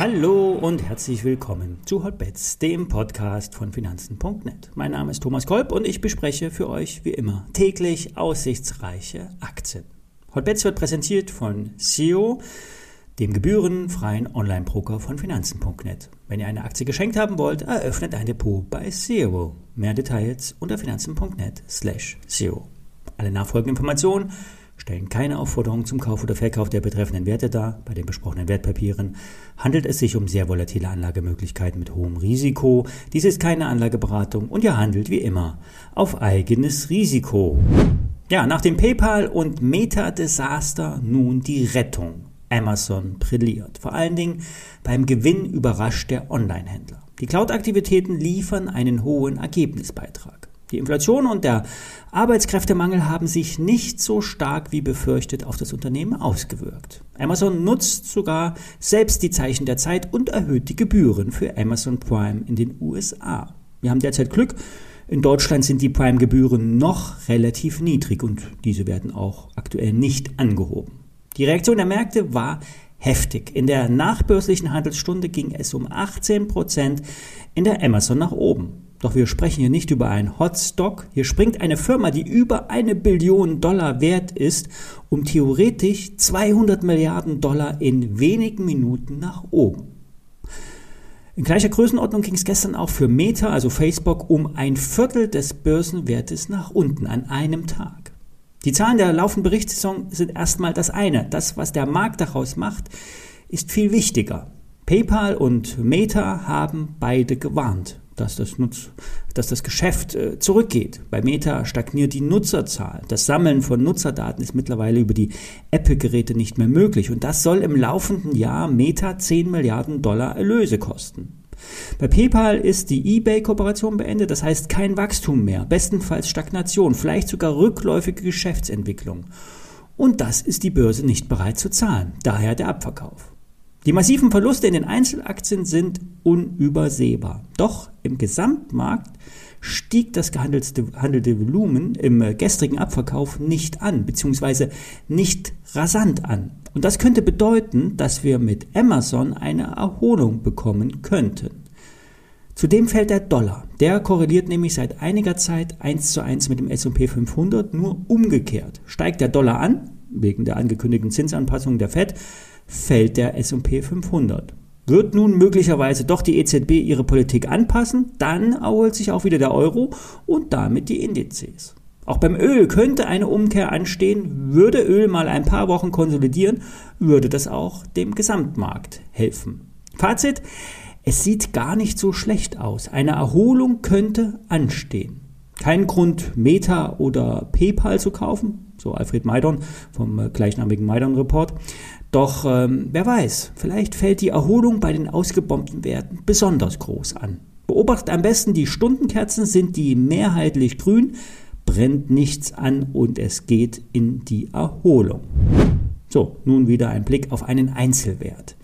Hallo und herzlich willkommen zu Hotbets, dem Podcast von Finanzen.net. Mein Name ist Thomas Kolb und ich bespreche für euch wie immer täglich aussichtsreiche Aktien. Hotbets wird präsentiert von SEO, dem gebührenfreien Online-Broker von Finanzen.net. Wenn ihr eine Aktie geschenkt haben wollt, eröffnet ein Depot bei SEO. Mehr Details unter finanzen.net slash SEO. Alle nachfolgenden Informationen stellen keine Aufforderung zum Kauf oder Verkauf der betreffenden Werte dar. Bei den besprochenen Wertpapieren handelt es sich um sehr volatile Anlagemöglichkeiten mit hohem Risiko. Dies ist keine Anlageberatung und ihr handelt wie immer auf eigenes Risiko. Ja, nach dem PayPal und Meta-Desaster nun die Rettung. Amazon brilliert. Vor allen Dingen beim Gewinn überrascht der Online-Händler. Die Cloud-Aktivitäten liefern einen hohen Ergebnisbeitrag. Die Inflation und der Arbeitskräftemangel haben sich nicht so stark wie befürchtet auf das Unternehmen ausgewirkt. Amazon nutzt sogar selbst die Zeichen der Zeit und erhöht die Gebühren für Amazon Prime in den USA. Wir haben derzeit Glück. In Deutschland sind die Prime-Gebühren noch relativ niedrig und diese werden auch aktuell nicht angehoben. Die Reaktion der Märkte war heftig. In der nachbörslichen Handelsstunde ging es um 18 Prozent in der Amazon nach oben. Doch wir sprechen hier nicht über einen Hotstock. Hier springt eine Firma, die über eine Billion Dollar wert ist, um theoretisch 200 Milliarden Dollar in wenigen Minuten nach oben. In gleicher Größenordnung ging es gestern auch für Meta, also Facebook, um ein Viertel des Börsenwertes nach unten an einem Tag. Die Zahlen der laufenden Berichtssaison sind erstmal das eine. Das, was der Markt daraus macht, ist viel wichtiger. PayPal und Meta haben beide gewarnt dass das, Nutz, dass das Geschäft äh, zurückgeht. Bei Meta stagniert die Nutzerzahl. Das Sammeln von Nutzerdaten ist mittlerweile über die Apple-Geräte nicht mehr möglich. Und das soll im laufenden Jahr Meta 10 Milliarden Dollar Erlöse kosten. Bei PayPal ist die eBay-Kooperation beendet, das heißt kein Wachstum mehr, bestenfalls Stagnation, vielleicht sogar rückläufige Geschäftsentwicklung. Und das ist die Börse nicht bereit zu zahlen, daher der Abverkauf. Die massiven Verluste in den Einzelaktien sind unübersehbar. Doch im Gesamtmarkt stieg das gehandelte Volumen im äh, gestrigen Abverkauf nicht an, beziehungsweise nicht rasant an. Und das könnte bedeuten, dass wir mit Amazon eine Erholung bekommen könnten. Zudem fällt der Dollar. Der korreliert nämlich seit einiger Zeit eins zu eins mit dem S&P 500, nur umgekehrt. Steigt der Dollar an, wegen der angekündigten Zinsanpassung der Fed, fällt der S&P 500. Wird nun möglicherweise doch die EZB ihre Politik anpassen, dann erholt sich auch wieder der Euro und damit die Indizes. Auch beim Öl könnte eine Umkehr anstehen. Würde Öl mal ein paar Wochen konsolidieren, würde das auch dem Gesamtmarkt helfen. Fazit, es sieht gar nicht so schlecht aus. Eine Erholung könnte anstehen. Kein Grund, Meta oder PayPal zu kaufen, so Alfred Maidon vom äh, gleichnamigen Maidon Report. Doch ähm, wer weiß, vielleicht fällt die Erholung bei den ausgebombten Werten besonders groß an. Beobachtet am besten die Stundenkerzen, sind die mehrheitlich grün, brennt nichts an und es geht in die Erholung. So, nun wieder ein Blick auf einen Einzelwert.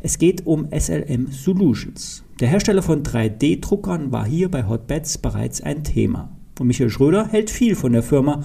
Es geht um SLM Solutions. Der Hersteller von 3D-Druckern war hier bei Hotbeds bereits ein Thema. Und Michael Schröder hält viel von der Firma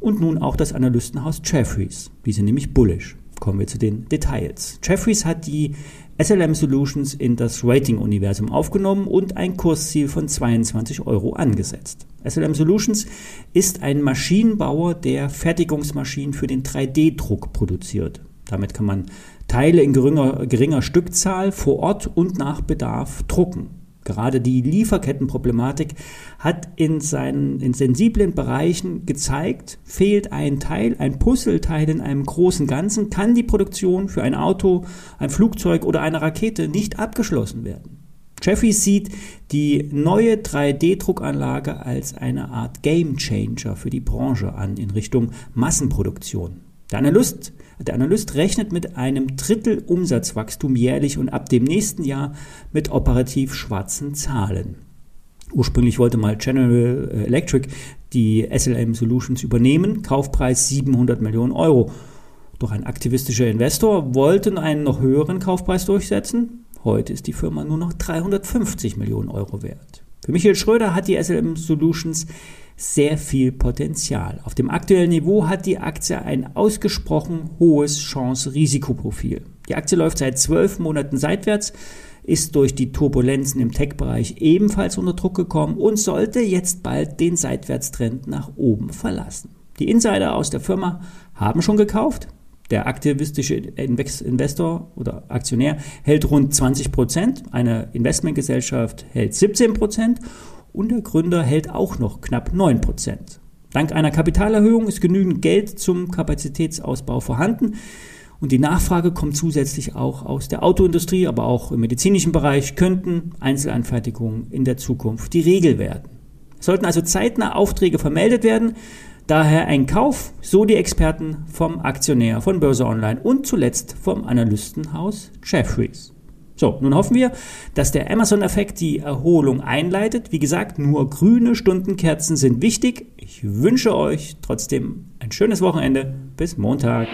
und nun auch das Analystenhaus Jeffries. Die sind nämlich bullish. Kommen wir zu den Details. Jeffries hat die SLM Solutions in das Rating-Universum aufgenommen und ein Kursziel von 22 Euro angesetzt. SLM Solutions ist ein Maschinenbauer, der Fertigungsmaschinen für den 3D-Druck produziert. Damit kann man Teile in geringer, geringer Stückzahl vor Ort und nach Bedarf drucken. Gerade die Lieferkettenproblematik hat in seinen in sensiblen Bereichen gezeigt, fehlt ein Teil, ein Puzzleteil in einem großen Ganzen, kann die Produktion für ein Auto, ein Flugzeug oder eine Rakete nicht abgeschlossen werden. Jeffy sieht die neue 3D-Druckanlage als eine Art Game Changer für die Branche an in Richtung Massenproduktion. Der Analyst, der Analyst rechnet mit einem Drittel Umsatzwachstum jährlich und ab dem nächsten Jahr mit operativ schwarzen Zahlen. Ursprünglich wollte mal General Electric die SLM Solutions übernehmen, Kaufpreis 700 Millionen Euro. Doch ein aktivistischer Investor wollte einen noch höheren Kaufpreis durchsetzen. Heute ist die Firma nur noch 350 Millionen Euro wert. Für Michael Schröder hat die SLM Solutions sehr viel Potenzial. Auf dem aktuellen Niveau hat die Aktie ein ausgesprochen hohes Chance-Risikoprofil. Die Aktie läuft seit zwölf Monaten seitwärts, ist durch die Turbulenzen im Tech-Bereich ebenfalls unter Druck gekommen und sollte jetzt bald den Seitwärtstrend nach oben verlassen. Die Insider aus der Firma haben schon gekauft. Der aktivistische Investor oder Aktionär hält rund 20 Prozent, eine Investmentgesellschaft hält 17 Prozent und der Gründer hält auch noch knapp 9 Prozent. Dank einer Kapitalerhöhung ist genügend Geld zum Kapazitätsausbau vorhanden. Und die Nachfrage kommt zusätzlich auch aus der Autoindustrie, aber auch im medizinischen Bereich könnten Einzelanfertigungen in der Zukunft die Regel werden. Sollten also zeitnah Aufträge vermeldet werden. Daher ein Kauf, so die Experten vom Aktionär von Börse Online und zuletzt vom Analystenhaus Jeffries. So, nun hoffen wir, dass der Amazon-Effekt die Erholung einleitet. Wie gesagt, nur grüne Stundenkerzen sind wichtig. Ich wünsche euch trotzdem ein schönes Wochenende. Bis Montag.